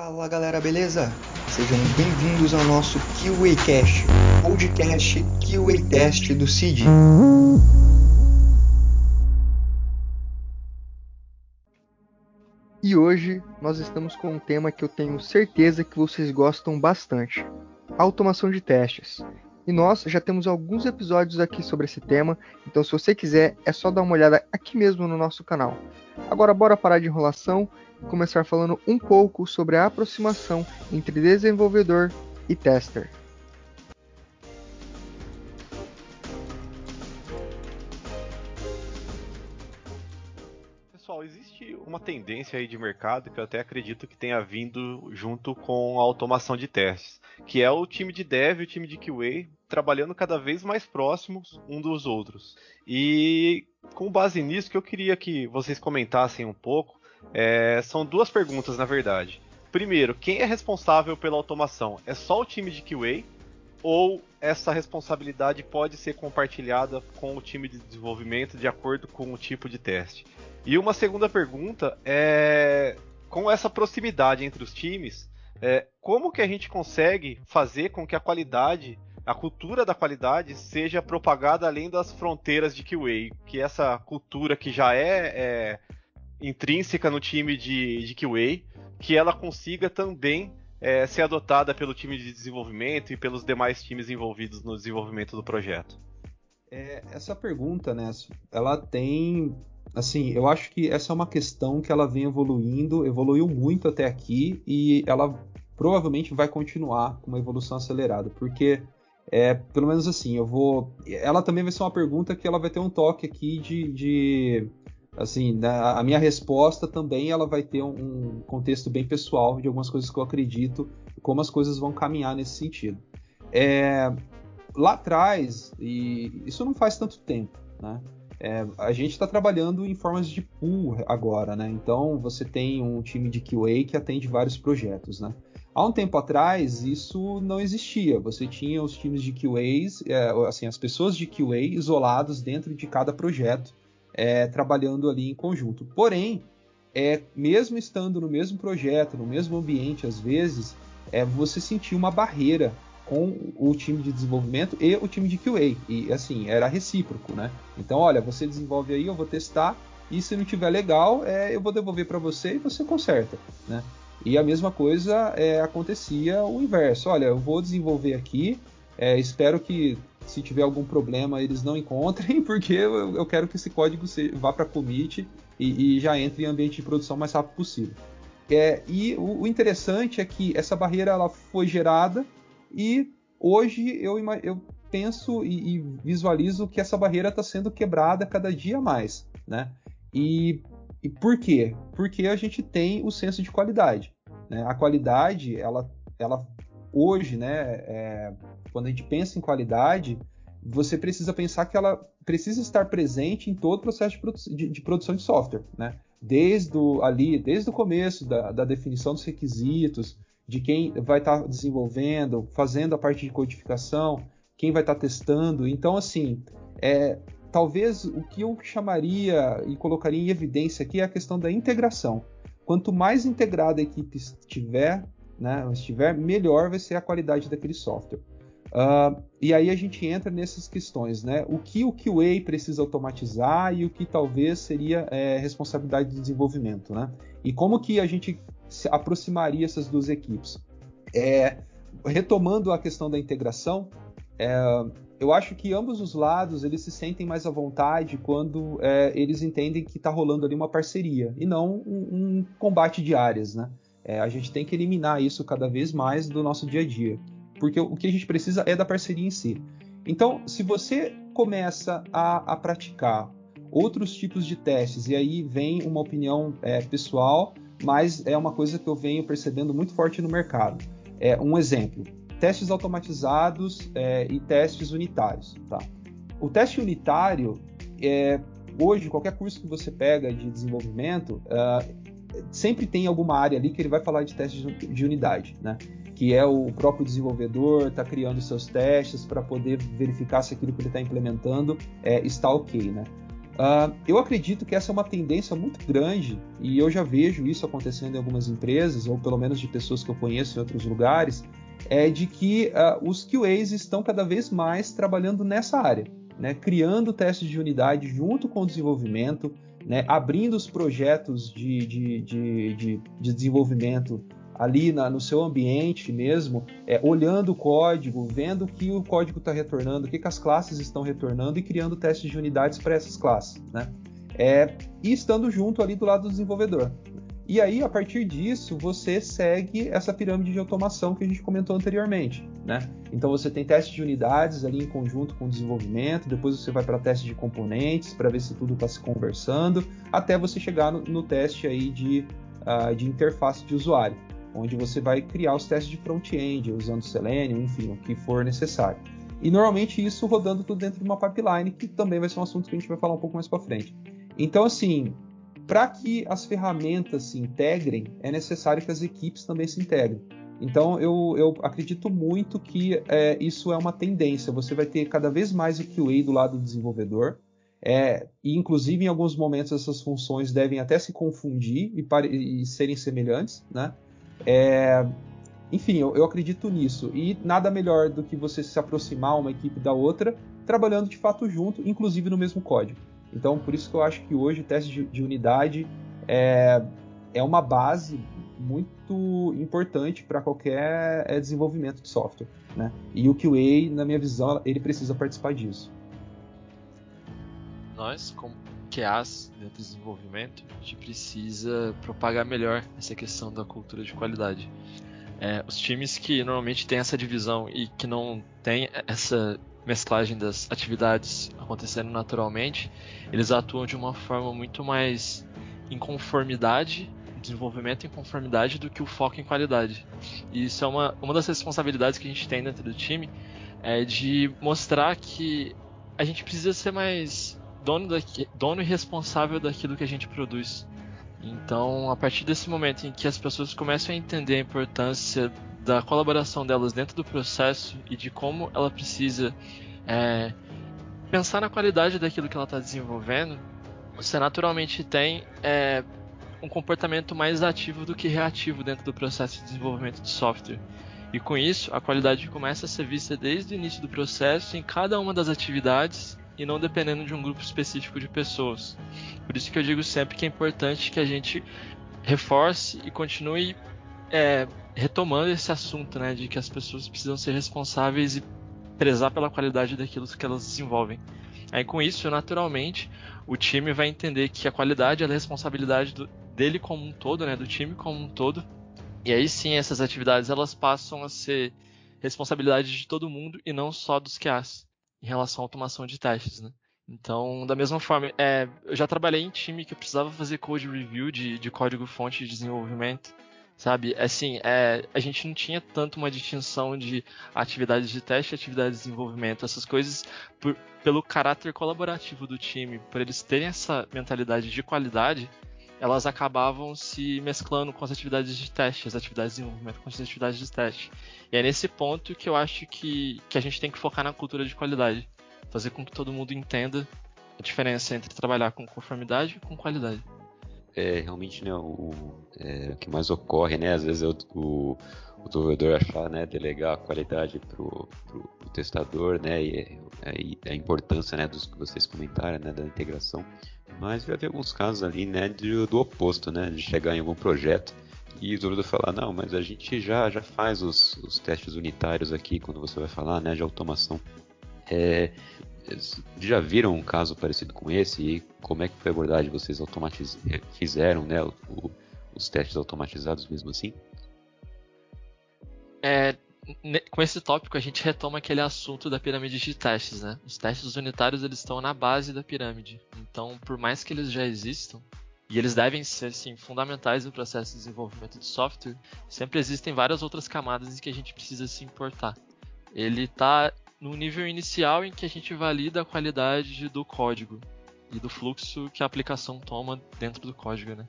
Fala galera, beleza? Sejam bem-vindos ao nosso QAcast, podcast QA Test do CID. E hoje nós estamos com um tema que eu tenho certeza que vocês gostam bastante: automação de testes. E nós já temos alguns episódios aqui sobre esse tema, então se você quiser é só dar uma olhada aqui mesmo no nosso canal. Agora bora parar de enrolação e começar falando um pouco sobre a aproximação entre desenvolvedor e tester. Pessoal, existe uma tendência aí de mercado que eu até acredito que tenha vindo junto com a automação de testes, que é o time de dev e o time de QA trabalhando cada vez mais próximos um dos outros. E com base nisso que eu queria que vocês comentassem um pouco, é, são duas perguntas na verdade. Primeiro, quem é responsável pela automação? É só o time de QA ou essa responsabilidade pode ser compartilhada com o time de desenvolvimento de acordo com o tipo de teste? E uma segunda pergunta é: com essa proximidade entre os times, é, como que a gente consegue fazer com que a qualidade, a cultura da qualidade, seja propagada além das fronteiras de QA? Que essa cultura que já é, é intrínseca no time de, de que ela consiga também é, ser adotada pelo time de desenvolvimento e pelos demais times envolvidos no desenvolvimento do projeto? É, essa pergunta, né, ela tem assim, eu acho que essa é uma questão que ela vem evoluindo, evoluiu muito até aqui e ela provavelmente vai continuar com uma evolução acelerada, porque é, pelo menos assim, eu vou. Ela também vai ser uma pergunta que ela vai ter um toque aqui de. de assim, né, a minha resposta também ela vai ter um, contexto bem pessoal de algumas coisas que eu acredito como as coisas vão caminhar nesse sentido. É, lá atrás, e isso não faz tanto tempo, né? É, a gente está trabalhando em formas de pool agora, né? Então você tem um time de QA que atende vários projetos, né? Há um tempo atrás isso não existia. Você tinha os times de QAs, é, assim, as pessoas de QA isolados dentro de cada projeto, é, trabalhando ali em conjunto. Porém, é, mesmo estando no mesmo projeto, no mesmo ambiente, às vezes, é, você sentia uma barreira com o time de desenvolvimento e o time de QA. E assim, era recíproco, né? Então, olha, você desenvolve aí, eu vou testar, e se não tiver legal, é, eu vou devolver para você e você conserta, né? E a mesma coisa é, acontecia o inverso. Olha, eu vou desenvolver aqui, é, espero que se tiver algum problema eles não encontrem, porque eu, eu quero que esse código se, vá para commit e, e, já entre em ambiente de produção o mais rápido possível. É, e o, o, interessante é que essa barreira ela foi gerada e hoje eu, eu penso e, e visualizo que essa barreira está sendo quebrada cada dia mais, né? E, e por quê? Porque a gente tem o senso de qualidade. Né? A qualidade, ela, ela hoje, né, é, quando a gente pensa em qualidade, você precisa pensar que ela precisa estar presente em todo o processo de, produ de, de produção de software, né? Desde o, ali, desde o começo da, da definição dos requisitos, de quem vai estar tá desenvolvendo, fazendo a parte de codificação, quem vai estar tá testando. Então, assim, é, talvez o que eu chamaria e colocaria em evidência aqui é a questão da integração. Quanto mais integrada a equipe estiver, né, estiver, melhor vai ser a qualidade daquele software. Uh, e aí a gente entra nessas questões, né? O que o QA precisa automatizar e o que talvez seria é, responsabilidade de desenvolvimento, né? E como que a gente se aproximaria essas duas equipes. É, retomando a questão da integração, é, eu acho que ambos os lados eles se sentem mais à vontade quando é, eles entendem que está rolando ali uma parceria e não um, um combate de áreas, né? É, a gente tem que eliminar isso cada vez mais do nosso dia a dia, porque o que a gente precisa é da parceria em si. Então, se você começa a, a praticar outros tipos de testes e aí vem uma opinião é, pessoal mas é uma coisa que eu venho percebendo muito forte no mercado. É, um exemplo: testes automatizados é, e testes unitários. Tá? O teste unitário, é, hoje, qualquer curso que você pega de desenvolvimento, uh, sempre tem alguma área ali que ele vai falar de testes de unidade, né? que é o próprio desenvolvedor está criando seus testes para poder verificar se aquilo que ele está implementando é, está ok. Né? Uh, eu acredito que essa é uma tendência muito grande e eu já vejo isso acontecendo em algumas empresas, ou pelo menos de pessoas que eu conheço em outros lugares, é de que uh, os QAs estão cada vez mais trabalhando nessa área, né? criando testes de unidade junto com o desenvolvimento, né? abrindo os projetos de, de, de, de, de desenvolvimento ali na, no seu ambiente mesmo, é, olhando o código, vendo o que o código está retornando, o que, que, as classes estão retornando e criando testes de unidades para essas classes, né? É, e estando junto ali do lado do desenvolvedor. E aí, a partir disso, você segue essa pirâmide de automação que a gente comentou anteriormente. Né? Então você tem teste de unidades ali em conjunto com o desenvolvimento, depois você vai para teste de componentes para ver se tudo está se conversando, até você chegar no, no teste aí de, uh, de interface de usuário onde você vai criar os testes de front-end usando Selenium, enfim, o que for necessário. E normalmente isso rodando tudo dentro de uma pipeline, que também vai ser um assunto que a gente vai falar um pouco mais para frente. Então, assim, para que as ferramentas se integrem, é necessário que as equipes também se integrem. Então, eu, eu acredito muito que é, isso é uma tendência. Você vai ter cada vez mais o QA do lado do desenvolvedor, é, e inclusive em alguns momentos essas funções devem até se confundir e, e serem semelhantes, né? É, enfim, eu, eu, acredito nisso. E nada melhor do que você se aproximar uma equipe da outra, trabalhando de fato junto, inclusive no mesmo código. Então, por isso que eu acho que hoje o teste de, de unidade é, é uma base muito importante para qualquer é, desenvolvimento de software. Né? E o QA, na minha visão, ele precisa participar disso. Nós, como QAs dentro do desenvolvimento, a gente precisa propagar melhor essa questão da cultura de qualidade. É, os times que normalmente têm essa divisão e que não tem essa mesclagem das atividades acontecendo naturalmente, eles atuam de uma forma muito mais em conformidade, desenvolvimento em conformidade do que o foco em qualidade. E isso é uma, uma das responsabilidades que a gente tem dentro do time, é de mostrar que a gente precisa ser mais dono, daqui, dono e responsável daquilo que a gente produz. Então, a partir desse momento em que as pessoas começam a entender a importância da colaboração delas dentro do processo e de como ela precisa é, pensar na qualidade daquilo que ela está desenvolvendo, você naturalmente tem é, um comportamento mais ativo do que reativo dentro do processo de desenvolvimento de software. E com isso, a qualidade começa a ser vista desde o início do processo em cada uma das atividades e não dependendo de um grupo específico de pessoas. Por isso que eu digo sempre que é importante que a gente reforce e continue é, retomando esse assunto, né, de que as pessoas precisam ser responsáveis e prezar pela qualidade daquilo que elas desenvolvem. Aí com isso, naturalmente, o time vai entender que a qualidade é a responsabilidade do, dele como um todo, né, do time como um todo. E aí sim, essas atividades elas passam a ser responsabilidade de todo mundo e não só dos QAs em relação à automação de testes, né? Então, da mesma forma, é, eu já trabalhei em time que eu precisava fazer code review de, de código-fonte de desenvolvimento, sabe? Assim, é, a gente não tinha tanto uma distinção de atividades de teste e atividades de desenvolvimento. Essas coisas, por, pelo caráter colaborativo do time, por eles terem essa mentalidade de qualidade, elas acabavam se mesclando com as atividades de teste, as atividades de desenvolvimento com as atividades de teste. E é nesse ponto que eu acho que, que a gente tem que focar na cultura de qualidade. Fazer com que todo mundo entenda a diferença entre trabalhar com conformidade e com qualidade. É, realmente, né, o, é, o que mais ocorre, né, às vezes é o, o, desenvolvedor achar, né, delegar a qualidade pro, pro, pro testador, né, e, é, a importância, né, dos que vocês comentaram, né, da integração mas vai haver alguns casos ali, né, do, do oposto, né, de chegar em algum projeto e o desenvolvedor falar, não, mas a gente já, já faz os, os testes unitários aqui, quando você vai falar, né, de automação. É, já viram um caso parecido com esse e como é que foi a abordagem? Vocês automatiz... fizeram, né, o, os testes automatizados mesmo assim? É, com esse tópico a gente retoma aquele assunto da pirâmide de testes, né? Os testes unitários eles estão na base da pirâmide. Então, por mais que eles já existam, e eles devem ser sim fundamentais no processo de desenvolvimento de software, sempre existem várias outras camadas em que a gente precisa se importar. Ele está no nível inicial em que a gente valida a qualidade do código e do fluxo que a aplicação toma dentro do código, né?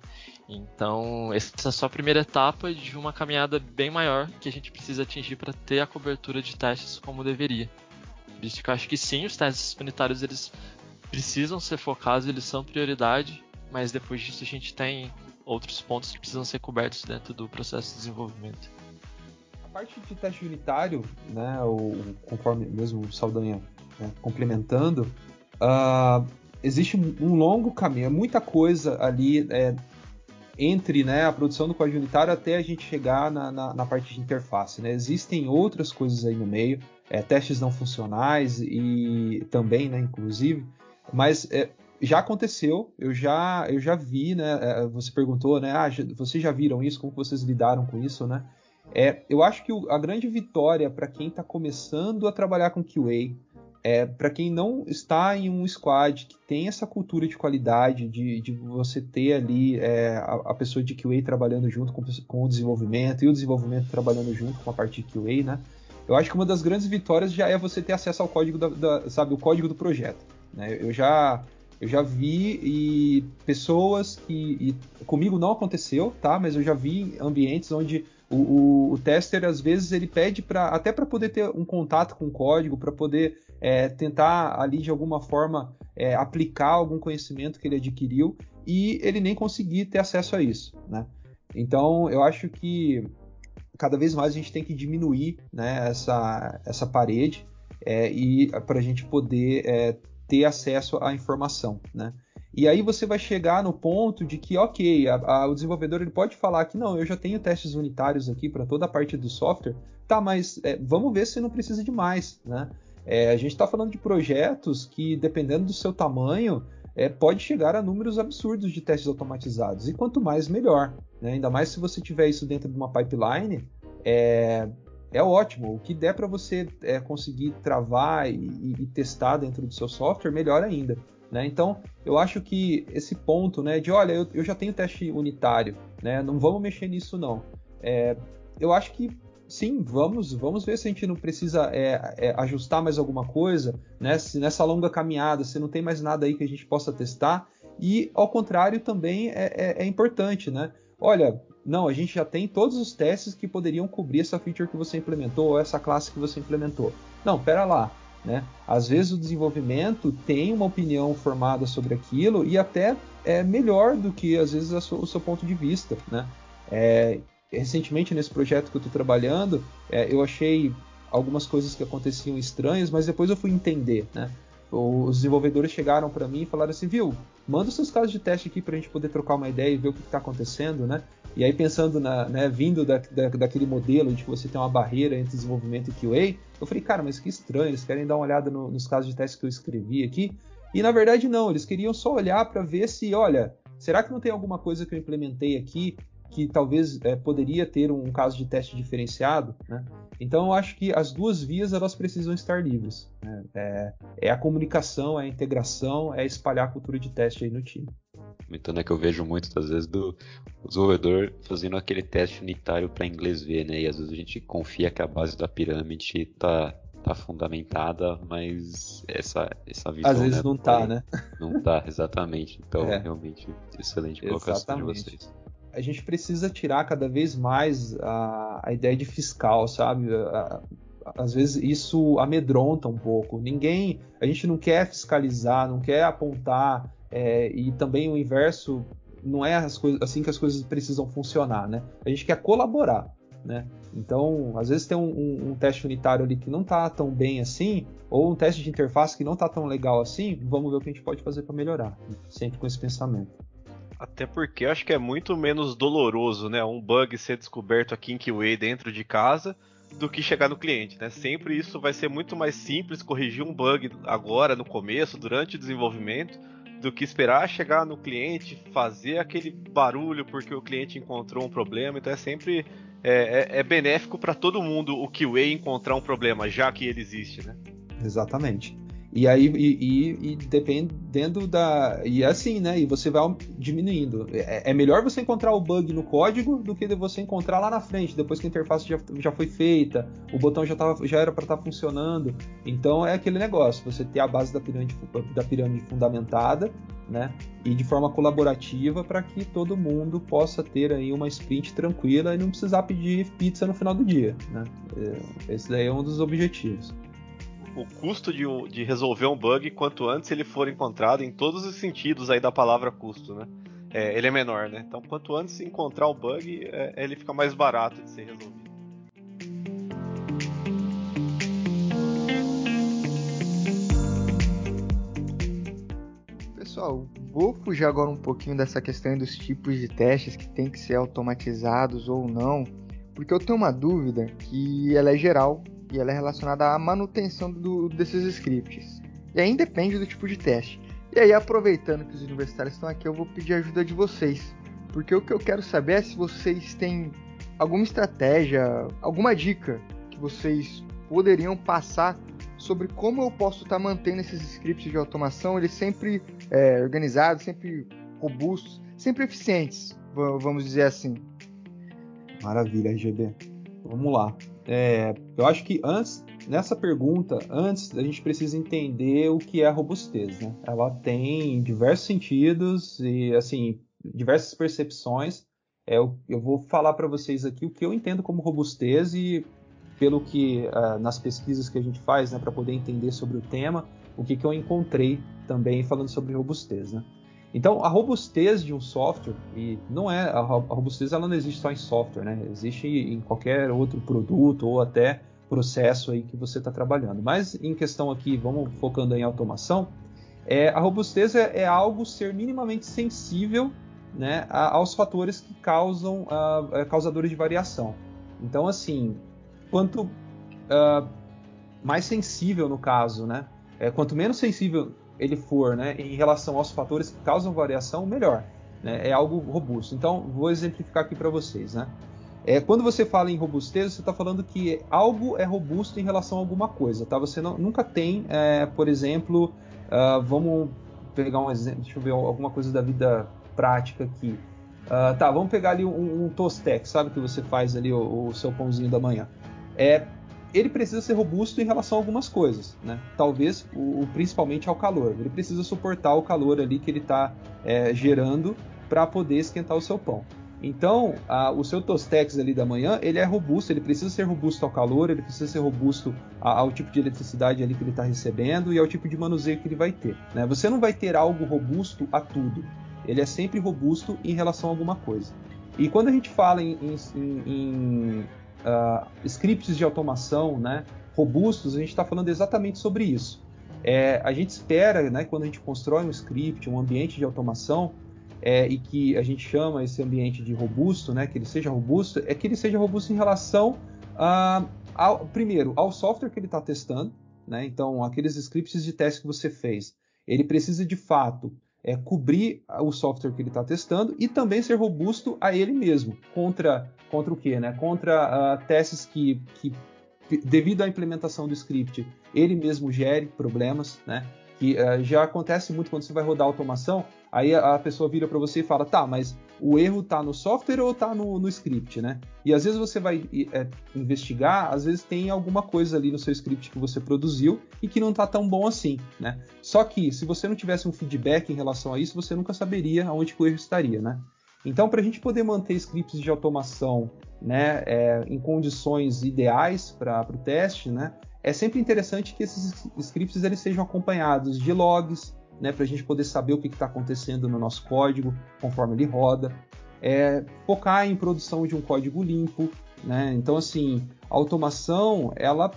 Então, essa é só a primeira etapa de uma caminhada bem maior que a gente precisa atingir para ter a cobertura de testes como deveria. Por isso que eu acho que sim, os testes unitários eles precisam ser focados, eles são prioridade, mas depois disso a gente tem outros pontos que precisam ser cobertos dentro do processo de desenvolvimento. Parte de teste unitário, né, o, conforme mesmo o Saldanha né, complementando, uh, existe um longo caminho, é muita coisa ali é, entre né, a produção do código unitário até a gente chegar na, na, na parte de interface. Né? Existem outras coisas aí no meio, é, testes não funcionais e também, né, inclusive, mas é, já aconteceu, eu já, eu já vi, né? É, você perguntou, né? Ah, vocês já viram isso? Como vocês lidaram com isso, né? É, eu acho que o, a grande vitória para quem está começando a trabalhar com QA, é, para quem não está em um squad que tem essa cultura de qualidade, de, de você ter ali é, a, a, pessoa de QA trabalhando junto com, com, o desenvolvimento e o desenvolvimento trabalhando junto com a parte de QA, né? Eu acho que uma das grandes vitórias já é você ter acesso ao código da, da sabe, o código do projeto. Né? Eu já eu já vi e pessoas que e comigo não aconteceu, tá? Mas eu já vi ambientes onde o, o, o tester às vezes ele pede para até para poder ter um contato com o código, para poder é, tentar ali de alguma forma é, aplicar algum conhecimento que ele adquiriu e ele nem conseguir ter acesso a isso, né? Então eu acho que cada vez mais a gente tem que diminuir né, essa, essa parede é, e para a gente poder é, ter acesso à informação, né? E aí você vai chegar no ponto de que, ok, a, a, o desenvolvedor ele pode falar que não, eu já tenho testes unitários aqui para toda a parte do software, tá, mas é, vamos ver se não precisa de mais, né? É, a gente está falando de projetos que, dependendo do seu tamanho, é, pode chegar a números absurdos de testes automatizados. E quanto mais, melhor. Né? Ainda mais se você tiver isso dentro de uma pipeline, é, é ótimo. O que der para você é, conseguir travar e, e, testar dentro do seu software, melhor ainda. Né? Então, eu acho que esse ponto né, de, olha, eu, eu já tenho teste unitário, né, não vamos mexer nisso não. É, eu acho que sim, vamos, vamos ver se a gente não precisa é, é, ajustar mais alguma coisa, né? Se nessa longa caminhada, se não tem mais nada aí que a gente possa testar. E ao contrário também é, é, é importante, né? Olha, não, a gente já tem todos os testes que poderiam cobrir essa feature que você implementou ou essa classe que você implementou. Não, pera lá, né? Às vezes o desenvolvimento tem uma opinião formada sobre aquilo e até é melhor do que às vezes o seu ponto de vista, né? É, recentemente nesse projeto que eu estou trabalhando, é, eu achei algumas coisas que aconteciam estranhas, mas depois eu fui entender, né? Os desenvolvedores chegaram para mim e falaram assim, viu, manda os seus casos de teste aqui para a gente poder trocar uma ideia e ver o que está acontecendo, né? E aí pensando na, né, vindo da, da, daquele modelo de que você tem uma barreira entre desenvolvimento e QA, eu falei, cara, mas que estranho, eles querem dar uma olhada no, nos casos de teste que eu escrevi aqui. E na verdade não, eles queriam só olhar para ver se, olha, será que não tem alguma coisa que eu implementei aqui que talvez é, poderia ter um caso de teste diferenciado, né? Então eu acho que as duas vias elas precisam estar livres. Né? É, é, a comunicação, é a integração, é espalhar a cultura de teste aí no time. Então é que eu vejo muitas vezes do desenvolvedor fazendo aquele teste unitário para inglês ver, né? E às vezes a gente confia que a base da pirâmide está tá fundamentada, mas essa, essa visão. Às vezes né, não tá, né? Não tá, exatamente. Então, é. realmente, excelente colocação exatamente. de vocês a gente precisa tirar cada vez mais a, a ideia de fiscal, sabe? A, às vezes isso amedronta um pouco. Ninguém, a gente não quer fiscalizar, não quer apontar, é, e também o inverso não é coisas, assim que as coisas precisam funcionar, né? A gente quer colaborar, né? Então, às vezes tem um, um, um teste unitário ali que não está tão bem assim, ou um teste de interface que não está tão legal assim, vamos ver o que a gente pode fazer para melhorar, sempre com esse pensamento. Até porque acho que é muito menos doloroso, né? Um bug ser descoberto aqui em QA dentro de casa do que chegar no cliente, né? Sempre isso vai ser muito mais simples corrigir um bug agora, no começo, durante o desenvolvimento, do que esperar chegar no cliente, fazer aquele barulho porque o cliente encontrou um problema. Então é sempre é, é, é benéfico para todo mundo o QA encontrar um problema, já que ele existe, né? Exatamente. E aí, e, e, e, dependendo da. E é assim, né? E você vai diminuindo. É, é, melhor você encontrar o bug no código do que você encontrar lá na frente, depois que a interface já, já foi feita, o botão já, tava, já era para estar tá funcionando. Então é aquele negócio: você ter a base da pirâmide, da pirâmide fundamentada, né? E de forma colaborativa para que todo mundo possa ter aí uma sprint tranquila e não precisar pedir pizza no final do dia, né? É, esse daí é um dos objetivos o custo de, de resolver um bug quanto antes ele for encontrado em todos os sentidos aí da palavra custo, né? É, ele é menor, né? Então, quanto antes encontrar o bug, é, ele fica mais barato de ser resolvido. Pessoal, vou fugir agora um pouquinho dessa questão dos tipos de testes que tem que ser automatizados ou não, porque eu tenho uma dúvida que ela é geral e ela é relacionada à manutenção do, desses scripts. E aí depende do tipo de teste. E aí, aproveitando que os universitários estão aqui, eu vou pedir ajuda de vocês. Porque o que eu quero saber é se vocês têm alguma estratégia, alguma dica que vocês poderiam passar sobre como eu posso estar tá mantendo esses scripts de automação, eles sempre é, organizados, sempre robustos, sempre eficientes, vamos dizer assim. Maravilha, RGB. Vamos lá. É, eu acho que antes, nessa pergunta, antes a gente precisa entender o que é robustez. Né? Ela tem diversos sentidos e assim diversas percepções. É, eu, eu vou falar para vocês aqui o que eu entendo como robustez e pelo que uh, nas pesquisas que a gente faz, né, para poder entender sobre o tema, o que, que eu encontrei também falando sobre robustez, né? Então, a robustez de um software, e não é a robustez ela não existe só em software, né? Existe em qualquer outro produto ou até processo aí que você está trabalhando. Mas em questão aqui, vamos focando em automação, é, a robustez é, é, algo ser minimamente sensível né, a, aos fatores que causam a, a, causadores de variação. Então, assim, quanto uh, mais sensível no caso, né? É, quanto menos sensível ele for né, em relação aos fatores que causam variação, melhor. Né? É algo robusto. Então, vou exemplificar aqui para vocês. Né? É, quando você fala em robustez, você está falando que algo é robusto em relação a alguma coisa. Tá? Você não, nunca tem, é, por exemplo, uh, vamos pegar um exemplo, deixa eu ver alguma coisa da vida prática aqui. Uh, tá, vamos pegar ali um, um Tostex, sabe que você faz ali o, o seu pãozinho da manhã. É, ele precisa ser robusto em relação a algumas coisas, né? Talvez, o, principalmente ao calor. Ele precisa suportar o calor ali que ele está é, gerando para poder esquentar o seu pão. Então, a, o seu Tostex ali da manhã, ele é robusto, ele precisa ser robusto ao calor, ele precisa ser robusto a, ao tipo de eletricidade ali que ele está recebendo e ao tipo de manuseio que ele vai ter. Né? Você não vai ter algo robusto a tudo. Ele é sempre robusto em relação a alguma coisa. E quando a gente fala em, em, em uh, scripts de automação né, robustos, a gente está falando exatamente sobre isso. É, a gente espera, né, quando a gente constrói um script, um ambiente de automação, é, e que a gente chama esse ambiente de robusto, né, que ele seja robusto, é que ele seja robusto em relação, uh, ao, primeiro, ao software que ele está testando. Né, então, aqueles scripts de teste que você fez, ele precisa de fato é, cobrir o software que ele está testando e também ser robusto a ele mesmo contra contra o quê, né? Contra uh, testes que, que devido à implementação do script ele mesmo gere problemas, né? Que uh, já acontece muito quando você vai rodar automação, aí a, a pessoa vira para você e fala, tá, mas o erro está no software ou está no, no, script, né? E às vezes você vai é, investigar, às vezes tem alguma coisa ali no seu script que você produziu e que não está tão bom assim, né? Só que se você não tivesse um feedback em relação a isso, você nunca saberia onde o erro estaria, né? Então, para a gente poder manter scripts de automação né, é, em condições ideais para o teste, né, é sempre interessante que esses scripts eles sejam acompanhados de logs, né, para a gente poder saber o que está acontecendo no nosso código conforme ele roda. É, focar em produção de um código limpo. Né? Então, assim, a automação, ela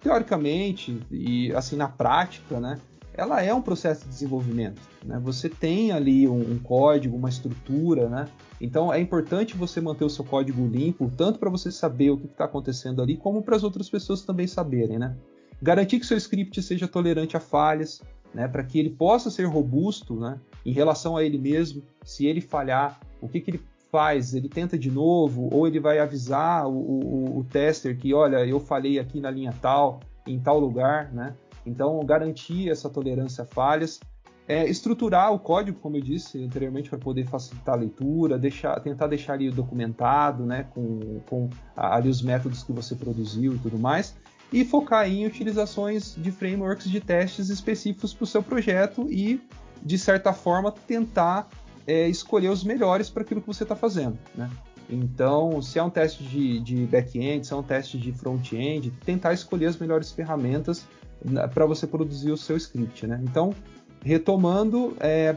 teoricamente e assim na prática, né, ela é um processo de desenvolvimento. Né? Você tem ali um, um, código, uma estrutura, né? Então é importante você manter o seu código limpo, tanto para você saber o que está acontecendo ali, como para as outras pessoas também saberem, né? Garantir que seu script seja tolerante a falhas, né? Para que ele possa ser robusto, né? Em relação a ele mesmo, se ele falhar, o que, que ele faz? Ele tenta de novo, ou ele vai avisar o, o, o tester que, olha, eu falhei aqui na linha tal, em tal lugar, né? Então, garantir essa tolerância a falhas, é, estruturar o código, como eu disse anteriormente, para poder facilitar a leitura, deixar, tentar deixar ali documentado, né, com, com ali os métodos que você produziu e tudo mais, e focar em utilizações de frameworks de testes específicos para o seu projeto e, de certa forma, tentar é, escolher os melhores para aquilo que você está fazendo. Né? Então, se é um teste de, de back-end, se é um teste de front-end, tentar escolher as melhores ferramentas para você produzir o seu script, né? Então, retomando, é,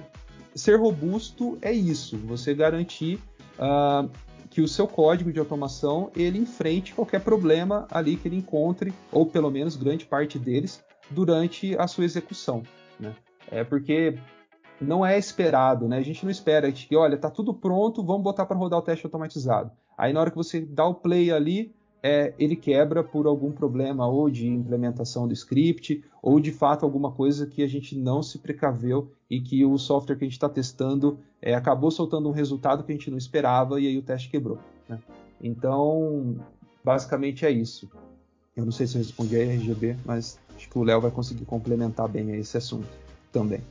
ser robusto é isso, você garantir uh, que o seu código de automação ele enfrente qualquer problema ali que ele encontre, ou pelo menos grande parte deles, durante a sua execução. Né? É porque não é esperado, né? A gente não espera que, olha, tá tudo pronto, vamos botar para rodar o teste automatizado. Aí na hora que você dá o play ali, é, ele quebra por algum problema ou de implementação do script ou de fato alguma coisa que a gente não se precaveu e que o software que a gente está testando é, acabou soltando um resultado que a gente não esperava e aí o teste quebrou. Né? Então, basicamente é isso. Eu não sei se eu respondi a RGB, mas acho que o Léo vai conseguir complementar bem esse assunto também.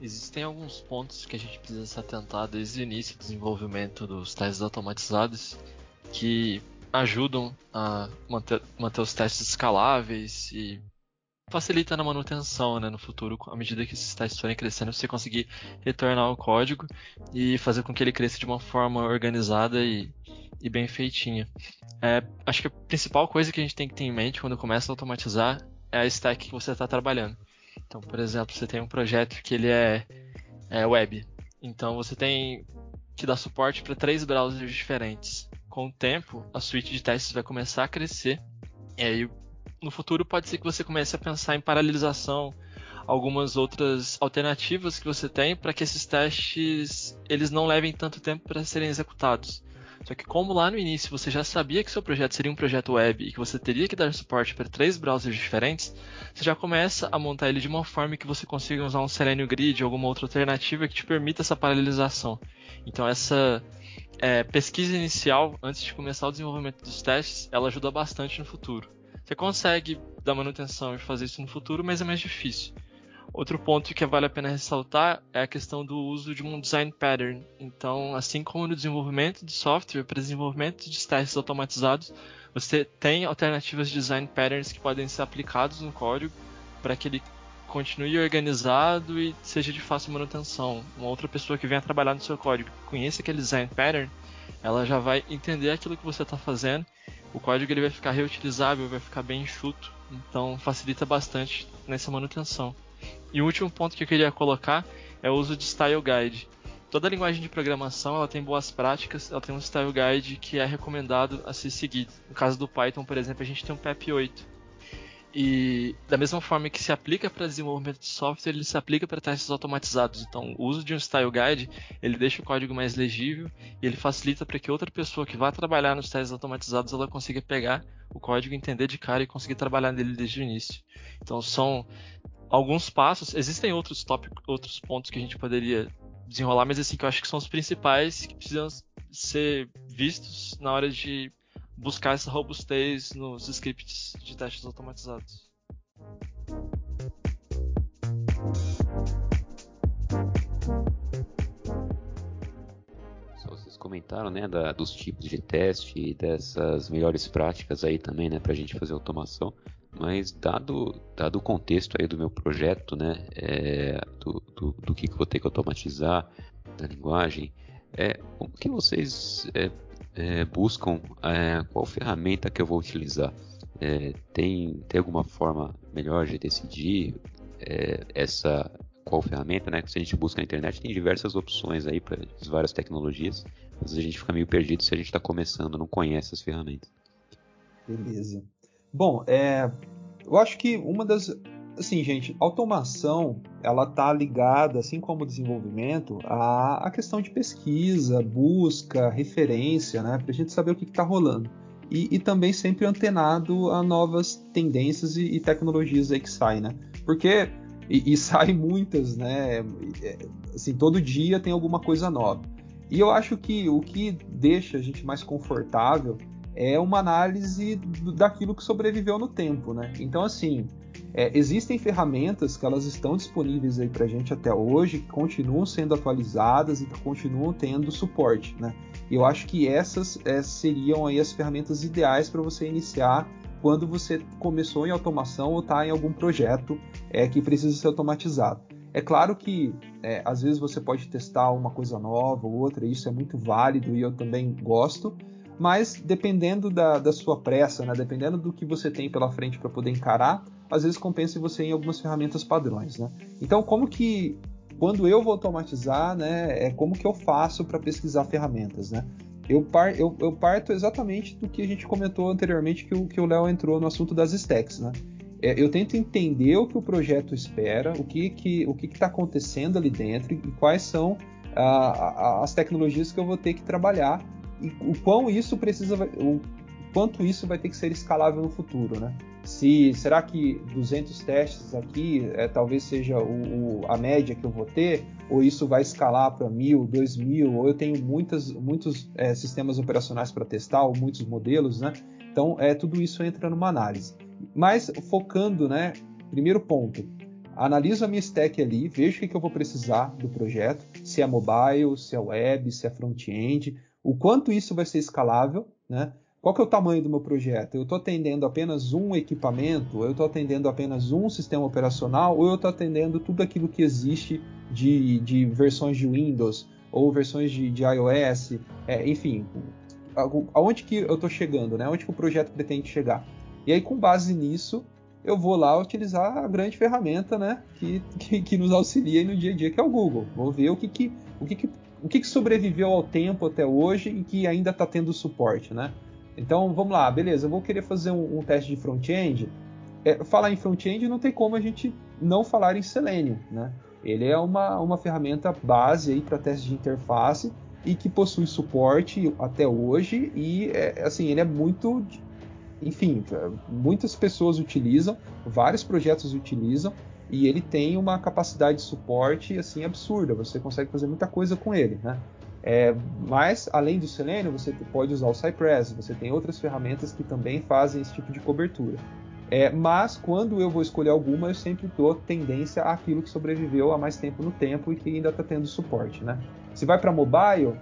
Existem alguns pontos que a gente precisa se atentar desde o início do desenvolvimento dos testes automatizados que ajudam a manter, manter os testes escaláveis e facilita na manutenção né, no futuro, à medida que esses testes forem crescendo, você conseguir retornar o código e fazer com que ele cresça de uma forma organizada e, e bem feitinha. É, acho que a principal coisa que a gente tem que ter em mente quando começa a automatizar é a stack que você está trabalhando. Então, por exemplo, você tem um projeto que ele é, é web. Então você tem que dar suporte para três browsers diferentes com o tempo, a suíte de testes vai começar a crescer. E aí, no futuro, pode ser que você comece a pensar em paralelização, algumas outras alternativas que você tem para que esses testes eles não levem tanto tempo para serem executados. Só que como lá no início você já sabia que seu projeto seria um projeto web e que você teria que dar suporte para três browsers diferentes, você já começa a montar ele de uma forma que você consiga usar um Selenium Grid ou alguma outra alternativa que te permita essa paralelização. Então essa é, pesquisa inicial, antes de começar o desenvolvimento dos testes, ela ajuda bastante no futuro. Você consegue dar manutenção e fazer isso no futuro, mas é mais difícil. Outro ponto que vale a pena ressaltar é a questão do uso de um design pattern. Então, assim como no desenvolvimento de software, para desenvolvimento de testes automatizados, você tem alternativas de design patterns que podem ser aplicados no código para que ele continue organizado e seja de fácil manutenção. Uma outra pessoa que venha trabalhar no seu código, conheça aquele design pattern, ela já vai entender aquilo que você está fazendo. O código ele vai ficar reutilizável, vai ficar bem enxuto, então facilita bastante nessa manutenção. E o último ponto que eu queria colocar é o uso de Style Guide. Toda linguagem de programação ela tem boas práticas, ela tem um Style Guide que é recomendado a ser seguido. No caso do Python, por exemplo, a gente tem um PEP 8, e da mesma forma que se aplica para desenvolvimento de software, ele se aplica para testes automatizados. Então, o uso de um style guide, ele deixa o código mais legível e ele facilita para que outra pessoa que vá trabalhar nos testes automatizados, ela consiga pegar o código, entender de cara e conseguir trabalhar nele desde o início. Então, são alguns passos. Existem outros tópicos, outros pontos que a gente poderia desenrolar, mas assim que eu acho que são os principais que precisam ser vistos na hora de buscar essa robustez nos scripts de testes automatizados. Vocês comentaram, né, da, dos tipos de teste e dessas melhores práticas aí também, né, para a gente fazer automação. Mas dado, dado o contexto aí do meu projeto, né, é, do, do, do, que, que vou ter que automatizar, da linguagem, é, como que vocês é, é, buscam é, qual ferramenta que eu vou utilizar. É, tem, tem alguma forma melhor de decidir é, essa qual ferramenta, né? Se a gente busca na internet tem diversas opções aí para várias tecnologias, mas a gente fica meio perdido se a gente está começando, não conhece as ferramentas. Beleza. Bom, é, eu acho que uma das assim, gente, automação ela tá ligada, assim como o desenvolvimento, à, à questão de pesquisa, busca, referência, né, para a gente saber o que está rolando. E, e, também sempre antenado a novas tendências e, e tecnologias aí que saem, né? Porque e, e saem muitas, né? É, assim, todo dia tem alguma coisa nova. E eu acho que o que deixa a gente mais confortável é uma análise daquilo que sobreviveu no tempo, né? Então, assim, é, existem ferramentas que elas estão disponíveis aí para gente até hoje, que continuam sendo atualizadas e que continuam tendo suporte, né? Eu acho que essas é, seriam aí as ferramentas ideais para você iniciar quando você começou em automação ou está em algum projeto é, que precisa ser automatizado. É claro que é, às vezes você pode testar uma coisa nova ou outra, isso é muito válido e eu também gosto, mas dependendo da, da sua pressa, né, dependendo do que você tem pela frente para poder encarar, às vezes compensa você em algumas ferramentas padrões. Né? Então, como que quando eu vou automatizar, né, é como que eu faço para pesquisar ferramentas, né? Eu, par, eu, eu, parto exatamente do que a gente comentou anteriormente que o que o Léo entrou no assunto das stacks, né? É, eu tento entender o que o projeto espera, o que que o que está acontecendo ali dentro e quais são a, a, as tecnologias que eu vou ter que trabalhar e o quão isso precisa, o quanto isso vai ter que ser escalável no futuro, né? Se será que 200 testes aqui é, talvez seja o, o, a média que eu vou ter, ou isso vai escalar para mil, dois mil, ou eu tenho muitas, muitos é, sistemas operacionais para testar, ou muitos modelos, né? Então, é, tudo isso entra numa análise. Mas focando, né? Primeiro ponto, analiso a minha stack ali, vejo o que, que eu vou precisar do projeto, se é mobile, se é web, se é front-end, o quanto isso vai ser escalável, né? Qual que é o tamanho do meu projeto? Eu estou atendendo apenas um equipamento? Eu estou atendendo apenas um sistema operacional? Ou eu estou atendendo tudo aquilo que existe de, de versões de Windows ou versões de, de iOS? É, enfim, aonde que eu estou chegando? Né? Onde que o projeto pretende chegar? E aí, com base nisso, eu vou lá utilizar a grande ferramenta né, que, que, que nos auxilia no dia a dia, que é o Google. Vou ver o que, que, o que, que, o que, que sobreviveu ao tempo até hoje e que ainda está tendo suporte. Né? Então, vamos lá, beleza, eu vou querer fazer um, um teste de front-end. É, falar em front-end não tem como a gente não falar em Selenium, né? Ele é uma, uma ferramenta base para teste de interface e que possui suporte até hoje e é, assim ele é muito enfim muitas pessoas utilizam vários projetos utilizam e ele tem uma capacidade de suporte assim absurda você consegue fazer muita coisa com ele né é, mas, além do Selenium, você pode usar o Cypress, você tem outras ferramentas que também fazem esse tipo de cobertura. É, mas, quando eu vou escolher alguma, eu sempre dou tendência àquilo que sobreviveu há mais tempo no tempo e que ainda está tendo suporte. Né? Se vai para mobile,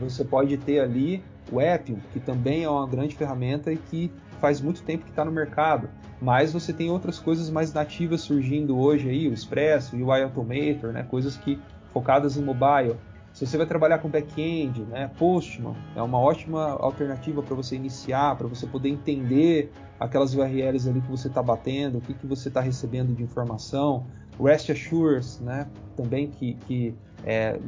você pode ter ali o Appium, que também é uma grande ferramenta e que faz muito tempo que está no mercado. Mas você tem outras coisas mais nativas surgindo hoje aí, o Expresso e o iAutomator, né? coisas que focadas em mobile. Se você vai trabalhar com back-end, né, Postman é uma ótima alternativa para você iniciar, para você poder entender aquelas URLs ali que você está batendo, o que, que você está recebendo de informação. REST Assures, né, também que, que é,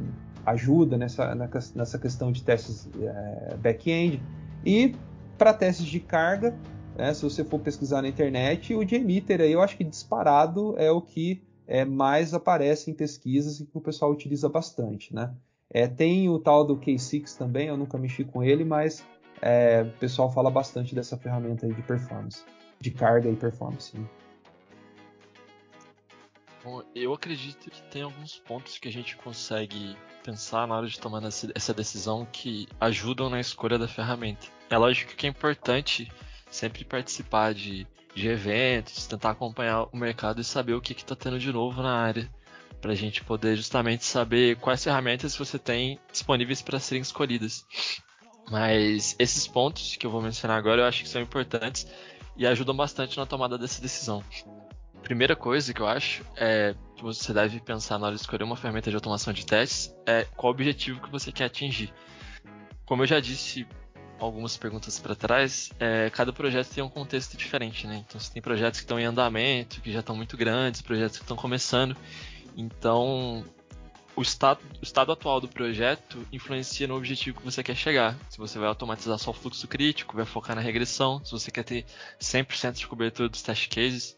ajuda nessa, nessa questão de testes é, back-end. E para testes de carga, né, se você for pesquisar na internet, o JMeter aí eu acho que disparado é o que é, mais aparece em pesquisas e que o pessoal utiliza bastante, né? É, tem o tal do K6 também, eu nunca mexi com ele, mas é, o pessoal fala bastante dessa ferramenta aí de performance, de carga e performance. Né? Bom, eu acredito que tem alguns pontos que a gente consegue pensar na hora de tomar essa decisão que ajudam na escolha da ferramenta. É lógico que é importante sempre participar de, de eventos, tentar acompanhar o mercado e saber o que está tendo de novo na área para a gente poder justamente saber quais ferramentas você tem disponíveis para serem escolhidas. Mas esses pontos que eu vou mencionar agora eu acho que são importantes e ajudam bastante na tomada dessa decisão. Primeira coisa que eu acho é que você deve pensar na hora de escolher uma ferramenta de automação de testes é qual o objetivo que você quer atingir. Como eu já disse algumas perguntas para trás, é, cada projeto tem um contexto diferente, né? Então você tem projetos que estão em andamento, que já estão muito grandes, projetos que estão começando, então, o estado, o estado atual do projeto influencia no objetivo que você quer chegar. Se você vai automatizar só o fluxo crítico, vai focar na regressão, se você quer ter 100% de cobertura dos test cases,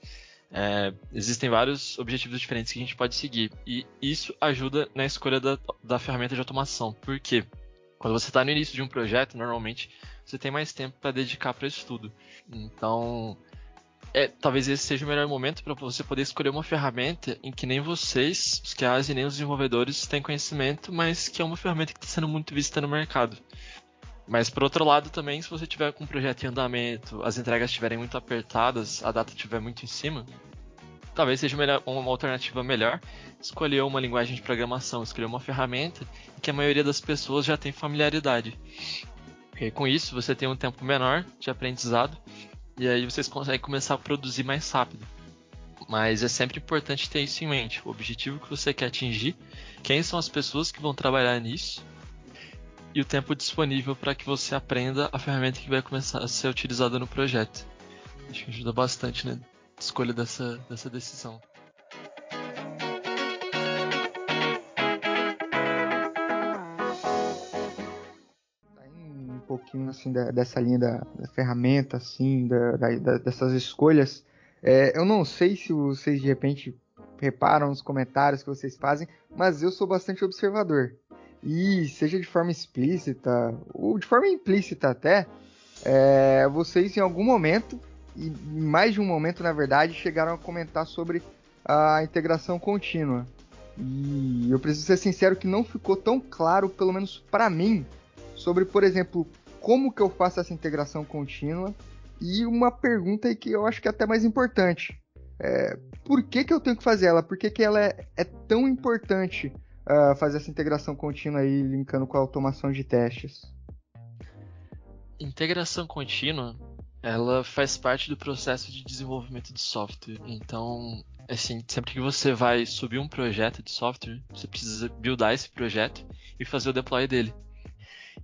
é, existem vários objetivos diferentes que a gente pode seguir. E isso ajuda na escolha da, da ferramenta de automação. Por quê? Quando você está no início de um projeto, normalmente você tem mais tempo para dedicar para isso tudo. Então, é, talvez esse seja o melhor momento para você poder escolher uma ferramenta em que nem vocês, os QAs e nem os desenvolvedores têm conhecimento, mas que é uma ferramenta que está sendo muito vista no mercado. Mas por outro lado também, se você tiver com um projeto em andamento, as entregas estiverem muito apertadas, a data estiver muito em cima, talvez seja melhor, uma alternativa melhor escolher uma linguagem de programação, escolher uma ferramenta que a maioria das pessoas já tem familiaridade. Porque com isso você tem um tempo menor de aprendizado e aí vocês conseguem começar a produzir mais rápido. Mas é sempre importante ter isso em mente, o objetivo que você quer atingir, quem são as pessoas que vão trabalhar nisso e o tempo disponível para que você aprenda a ferramenta que vai começar a ser utilizada no projeto. Acho que ajuda bastante na escolha dessa, dessa decisão. Pouquinho assim da, dessa linha da, da ferramenta, assim, da, da, dessas escolhas. É, eu não sei se vocês de repente reparam nos comentários que vocês fazem, mas eu sou bastante observador. E seja de forma explícita ou de forma implícita até, é, vocês em algum momento, e mais de um momento na verdade, chegaram a comentar sobre a integração contínua. E eu preciso ser sincero que não ficou tão claro, pelo menos para mim, sobre, por exemplo, como que eu faço essa integração contínua e uma pergunta aí que eu acho que é até mais importante. É, por que, que eu tenho que fazer ela? Por que, que ela é, é tão importante uh, fazer essa integração contínua aí, linkando com a automação de testes? Integração contínua, ela faz parte do processo de desenvolvimento de software. Então, assim, sempre que você vai subir um projeto de software, você precisa buildar esse projeto e fazer o deploy dele.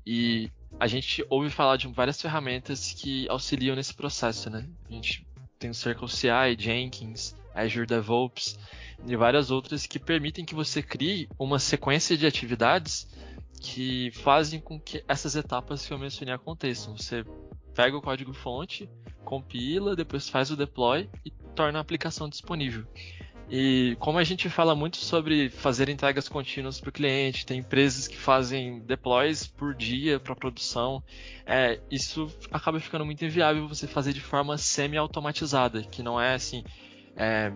E a gente ouve falar de várias ferramentas que auxiliam nesse processo, né? A gente tem o CircleCI, Jenkins, Azure DevOps e várias outras que permitem que você crie uma sequência de atividades que fazem com que essas etapas que eu mencionei aconteçam. Você pega o código fonte, compila, depois faz o deploy e torna a aplicação disponível. E como a gente fala muito sobre fazer entregas contínuas para o cliente, tem empresas que fazem deploys por dia para produção, é, isso acaba ficando muito inviável você fazer de forma semi-automatizada, que não é assim, é,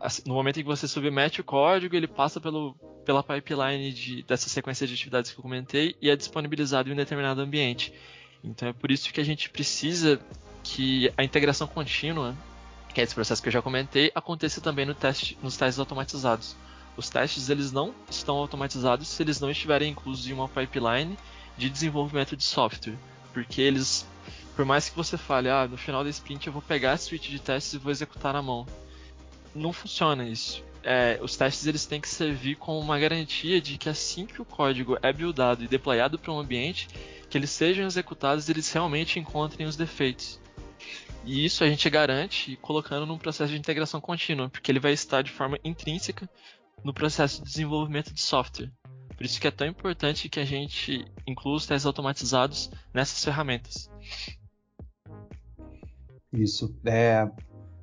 assim, no momento em que você submete o código, ele passa pelo, pela pipeline de, dessa sequência de atividades que eu comentei e é disponibilizado em um determinado ambiente. Então é por isso que a gente precisa que a integração contínua que é esse processo que eu já comentei, aconteça também no teste, nos testes automatizados. Os testes eles não estão automatizados se eles não estiverem inclusos em uma pipeline de desenvolvimento de software, porque eles, por mais que você fale, ah, no final da sprint eu vou pegar a suite de testes e vou executar na mão, não funciona isso. É, os testes eles têm que servir como uma garantia de que assim que o código é buildado e deployado para um ambiente, que eles sejam executados e eles realmente encontrem os defeitos. E isso a gente garante colocando num processo de integração contínua, porque ele vai estar de forma intrínseca no processo de desenvolvimento de software. Por isso que é tão importante que a gente inclua os testes automatizados nessas ferramentas. Isso. É,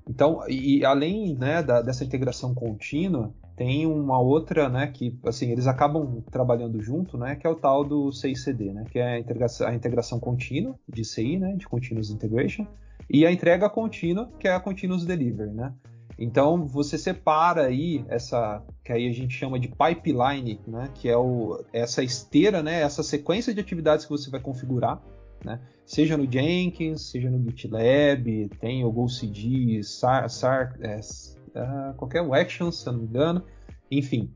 então, e além né, da, dessa integração contínua, tem uma outra, né, que assim eles acabam trabalhando junto, né, que é o tal do CICD, né, que é a integração, a integração contínua de CI, né, de Continuous Integration, e a entrega contínua, que é a Continuous Delivery, né? Então você separa aí essa que aí a gente chama de pipeline, né? Que é o, essa esteira, né? Essa sequência de atividades que você vai configurar, né? Seja no Jenkins, seja no GitLab, tem o GoCD, SAR, SAR é, uh, qualquer Action, se eu não me engano, enfim.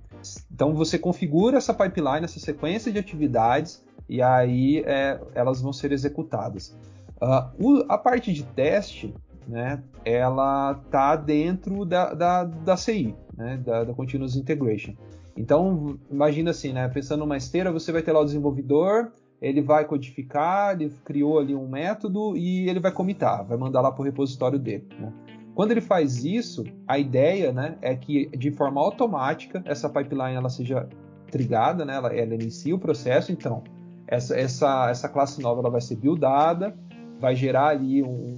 Então você configura essa pipeline, essa sequência de atividades e aí é, elas vão ser executadas. Uh, a parte de teste, né, ela tá dentro da, da, da CI, né, da, da Continuous Integration. Então, imagina assim, né, pensando numa esteira, você vai ter lá o desenvolvedor, ele vai codificar, ele criou ali um método e ele vai comitar, vai mandar lá para o repositório dele. Né? Quando ele faz isso, a ideia né, é que de forma automática essa pipeline ela seja trigada, né, ela, ela inicia o processo. Então, essa, essa, essa classe nova ela vai ser buildada, vai gerar ali um,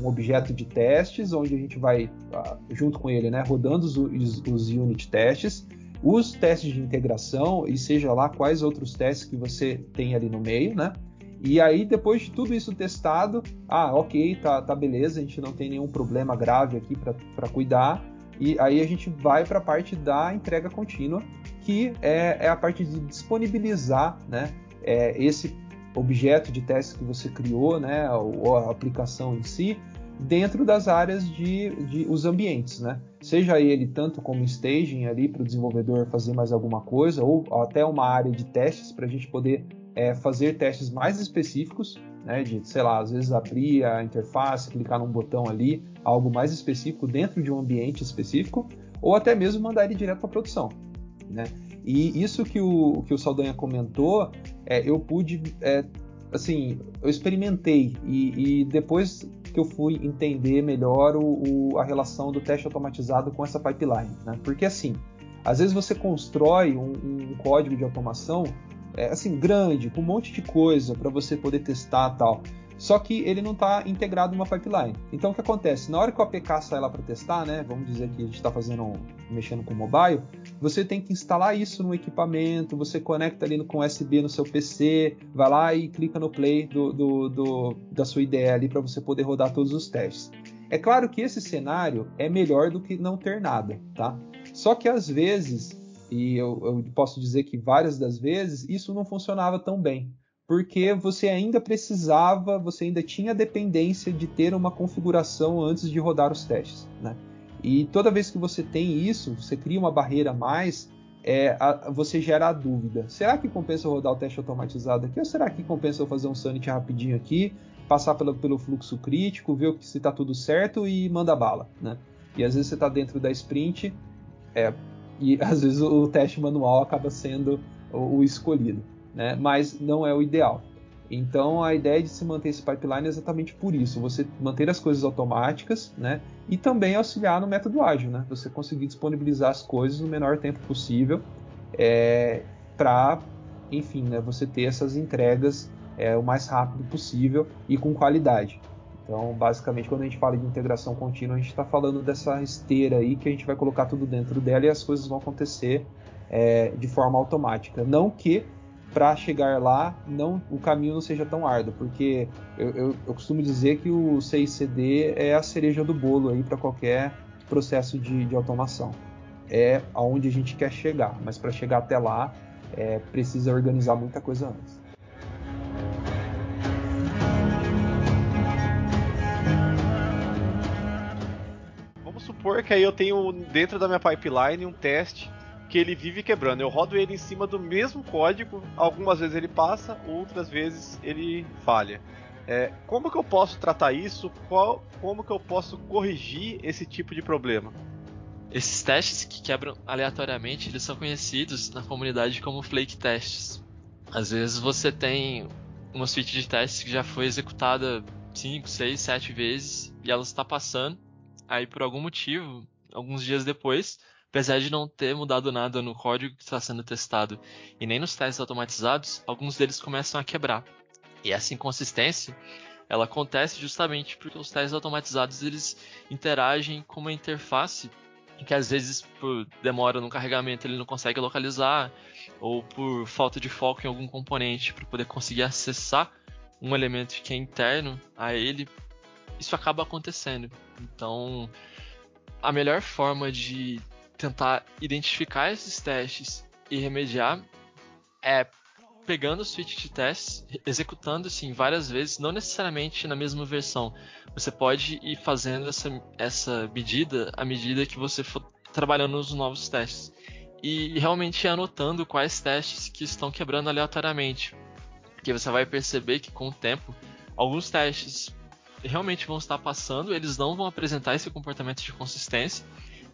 um objeto de testes, onde a gente vai, ah, junto com ele, né, rodando os, os, unit testes, os testes de integração e seja lá quais outros testes que você tem ali no meio, né? E aí, depois de tudo isso testado, ah, ok, tá, tá beleza, a gente não tem nenhum problema grave aqui para cuidar. E aí a gente vai para a parte da entrega contínua, que é, é, a parte de disponibilizar né, é, esse objeto de teste que você criou, né, ou a aplicação em si, dentro das áreas de, de os ambientes, né? Seja ele tanto como staging ali para o desenvolvedor fazer mais alguma coisa, ou até uma área de testes para a gente poder é, fazer testes mais específicos né? De, sei lá, às vezes abrir a interface, clicar num botão ali, algo mais específico dentro de um ambiente específico, ou até mesmo mandar ele direto para produção, né? E isso que o, que o Saldanha comentou, é, eu pude, é, assim, eu experimentei e, e, depois que eu fui entender melhor o, o, a relação do teste automatizado com essa pipeline, né? Porque assim, às vezes você constrói um, um código de automação é, assim grande, com um monte de coisa para você poder testar tal. Só que ele não está integrado numa pipeline. Então o que acontece? Na hora que o APK sai lá para testar, né? Vamos dizer que a gente está fazendo, mexendo com mobile, você tem que instalar isso no equipamento, você conecta ali com USB no seu PC, vai lá e clica no play do, do, do da sua IDE ali para você poder rodar todos os testes. É claro que esse cenário é melhor do que não ter nada, tá? Só que às vezes, e eu, eu posso dizer que várias das vezes, isso não funcionava tão bem porque você ainda precisava, você ainda tinha dependência de ter uma configuração antes de rodar os testes, né? E toda vez que você tem isso, você cria uma barreira a mais, é, a, você gera a dúvida: será que compensa rodar o teste automatizado aqui? Ou será que compensa eu fazer um sanity rapidinho aqui, passar pelo, pelo fluxo crítico, ver se está tudo certo e manda bala, né? E às vezes você está dentro da sprint, é, e às vezes o teste manual acaba sendo o, o escolhido né? mas não é o ideal. Então a ideia de se manter esse pipeline é exatamente por isso, você manter as coisas automáticas, né? E também auxiliar no método ágil, né? Você conseguir disponibilizar as coisas no menor tempo possível, é, para, enfim, né? Você ter essas entregas é, o mais rápido possível e com qualidade. Então, basicamente, quando a gente fala de integração contínua, a gente está falando dessa esteira aí que a gente vai colocar tudo dentro dela e as coisas vão acontecer é, de forma automática. Não que para chegar lá não o caminho não seja tão árduo, porque eu, eu, eu costumo dizer que o CICD é a cereja do bolo aí para qualquer processo de, de, automação. É aonde a gente quer chegar, mas para chegar até lá é, precisa organizar muita coisa antes. Vamos supor que aí eu tenho dentro da minha pipeline um teste que ele vive quebrando. Eu rodo ele em cima do mesmo código, algumas vezes ele passa, outras vezes ele falha. É, como que eu posso tratar isso? Qual, como que eu posso corrigir esse tipo de problema? Esses testes que quebram aleatoriamente, eles são conhecidos na comunidade como flake tests. Às vezes você tem uma suíte de testes que já foi executada 5, 6, 7 vezes e ela está passando. Aí por algum motivo, alguns dias depois, Apesar de não ter mudado nada no código que está sendo testado e nem nos testes automatizados, alguns deles começam a quebrar. E essa inconsistência ela acontece justamente porque os testes automatizados eles interagem com uma interface que às vezes por demora no carregamento ele não consegue localizar ou por falta de foco em algum componente para poder conseguir acessar um elemento que é interno a ele, isso acaba acontecendo. Então, a melhor forma de tentar identificar esses testes e remediar é pegando o switch de testes, executando assim várias vezes, não necessariamente na mesma versão. Você pode ir fazendo essa, essa medida à medida que você for trabalhando nos novos testes. E realmente anotando quais testes que estão quebrando aleatoriamente. Porque você vai perceber que com o tempo, alguns testes realmente vão estar passando, eles não vão apresentar esse comportamento de consistência,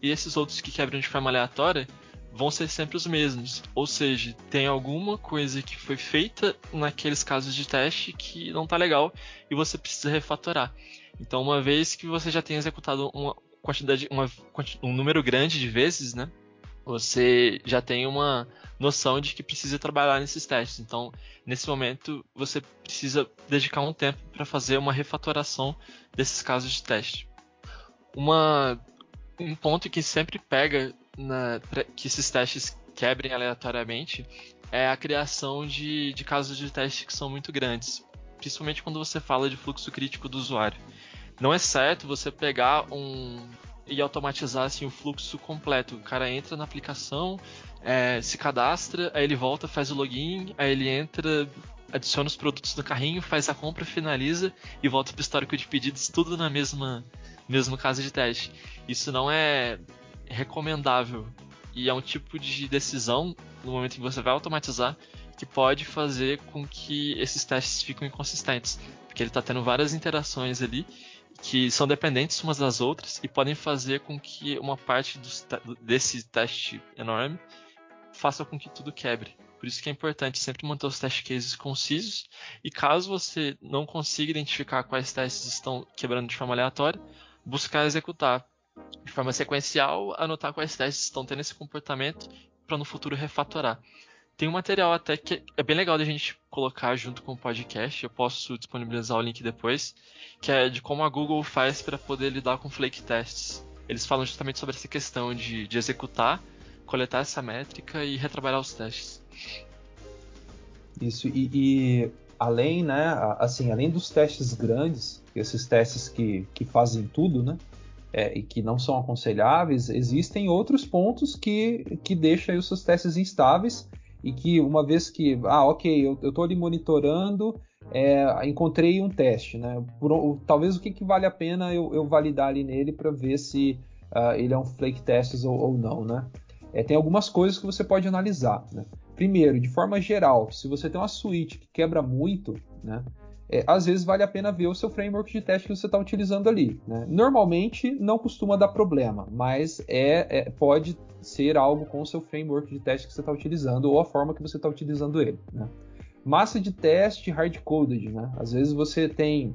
e esses outros que quebram de forma aleatória vão ser sempre os mesmos. Ou seja, tem alguma coisa que foi feita naqueles casos de teste que não está legal e você precisa refatorar. Então, uma vez que você já tem executado uma quantidade, uma, um número grande de vezes, né? Você já tem uma noção de que precisa trabalhar nesses testes. Então, nesse momento, você precisa dedicar um tempo para fazer uma refatoração desses casos de teste. Uma um ponto que sempre pega na, que esses testes quebrem aleatoriamente é a criação de, de casos de teste que são muito grandes, principalmente quando você fala de fluxo crítico do usuário. Não é certo você pegar um e automatizar assim, o fluxo completo. O cara entra na aplicação, é, se cadastra, aí ele volta, faz o login, aí ele entra, adiciona os produtos no carrinho, faz a compra, finaliza e volta para o histórico de pedidos, tudo na mesma mesmo caso de teste. Isso não é recomendável e é um tipo de decisão no momento que você vai automatizar que pode fazer com que esses testes fiquem inconsistentes, porque ele está tendo várias interações ali que são dependentes umas das outras e podem fazer com que uma parte desse teste enorme faça com que tudo quebre. Por isso que é importante sempre manter os test cases concisos e caso você não consiga identificar quais testes estão quebrando de forma aleatória, buscar executar de forma sequencial, anotar quais testes estão tendo esse comportamento para no futuro refatorar. Tem um material até que é bem legal da gente colocar junto com o podcast, eu posso disponibilizar o link depois, que é de como a Google faz para poder lidar com flake tests. Eles falam justamente sobre essa questão de, de executar, coletar essa métrica e retrabalhar os testes. Isso, e, e, além, né, assim, além dos testes grandes, esses testes que, que fazem tudo, né, é, e que não são aconselháveis, existem outros pontos que, que deixam os seus testes instáveis e que uma vez que, ah, ok, eu estou ali monitorando, é, encontrei um teste, né? Por, talvez o que, que vale a pena eu, eu validar ali nele para ver se uh, ele é um flake test ou, ou não, né? É, tem algumas coisas que você pode analisar, né? Primeiro, de forma geral, se você tem uma suíte que quebra muito, né? É, às vezes vale a pena ver o seu framework de teste que você está utilizando ali. Né? Normalmente não costuma dar problema, mas é, é, pode ser algo com o seu framework de teste que você está utilizando ou a forma que você está utilizando ele. Né? Massa de teste hard-coded. Né? Às vezes você tem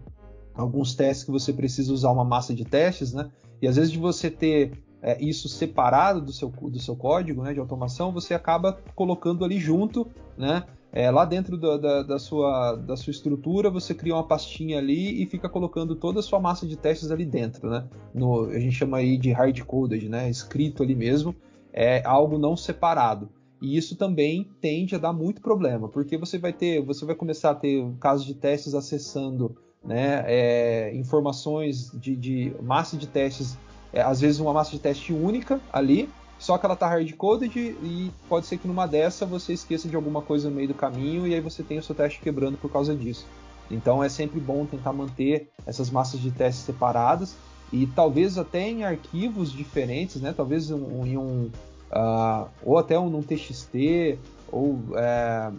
alguns testes que você precisa usar uma massa de testes, né? e às vezes de você ter é, isso separado do seu, do seu código né, de automação, você acaba colocando ali junto, né? É, lá dentro da, da, da, sua, da sua estrutura, você cria uma pastinha ali e fica colocando toda a sua massa de testes ali dentro, né? No, a gente chama aí de hard-coded, né? Escrito ali mesmo, é algo não separado. E isso também tende a dar muito problema, porque você vai ter, você vai começar a ter casos de testes acessando né, é, informações de, de, massa de testes, é, às vezes uma massa de teste única ali, só que ela tá hard-coded e pode ser que numa dessa você esqueça de alguma coisa no meio do caminho e aí você tem o seu teste quebrando por causa disso. Então é sempre bom tentar manter essas massas de testes separadas e talvez até em arquivos diferentes, né? Talvez um, em um uh, ou até um num TXT ou é,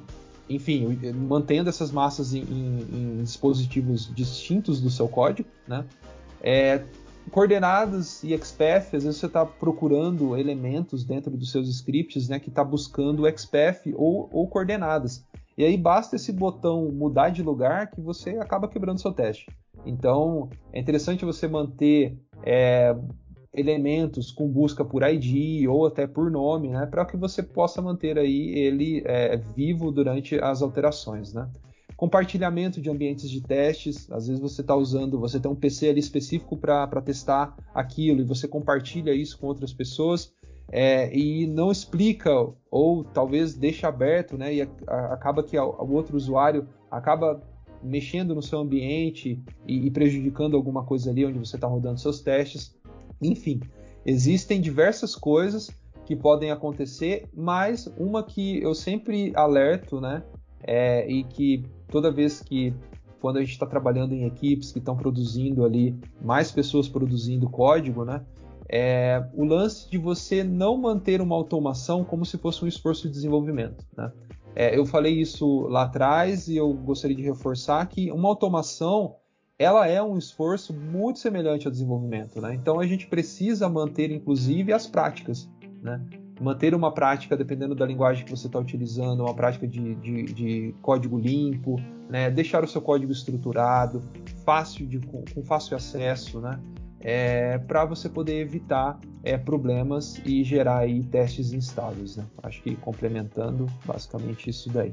enfim, mantendo essas massas em, em, em, dispositivos distintos do seu código, né? É, coordenadas e XPath, às vezes você está procurando elementos dentro dos seus scripts, né, que está buscando XPath ou, ou coordenadas. E aí basta esse botão mudar de lugar que você acaba quebrando seu teste. Então é interessante você manter é, elementos com busca por ID ou até por nome, né, para que você possa manter aí ele é, vivo durante as alterações, né compartilhamento de ambientes de testes. Às vezes você está usando, você tem um PC ali específico para testar aquilo e você compartilha isso com outras pessoas é, e não explica ou talvez deixa aberto, né? E a, a, acaba que o outro usuário acaba mexendo no seu ambiente e, e prejudicando alguma coisa ali onde você está rodando seus testes. Enfim, existem diversas coisas que podem acontecer, mas uma que eu sempre alerto, né? É, e que toda vez que quando a gente está trabalhando em equipes que estão produzindo ali, mais pessoas produzindo código, né? É o lance de você não manter uma automação como se fosse um esforço de desenvolvimento. Né? É, eu falei isso lá atrás e eu gostaria de reforçar que uma automação ela é um esforço muito semelhante ao desenvolvimento. Né? Então a gente precisa manter, inclusive, as práticas. Né? Manter uma prática, dependendo da linguagem que você está utilizando, uma prática de, de, de código limpo, né? deixar o seu código estruturado, fácil de, com, fácil acesso, né? É, para você poder evitar é, problemas e gerar aí testes instáveis. Né? Acho que complementando basicamente isso daí.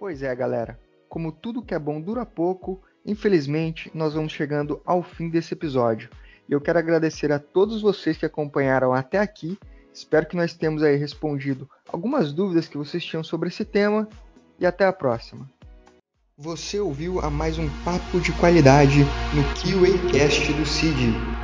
Pois é, galera. Como tudo que é bom dura pouco, Infelizmente, nós vamos chegando ao fim desse episódio. E eu quero agradecer a todos vocês que acompanharam até aqui. Espero que nós tenhamos aí respondido algumas dúvidas que vocês tinham sobre esse tema e até a próxima. Você ouviu a mais um papo de qualidade no QAcast do CID.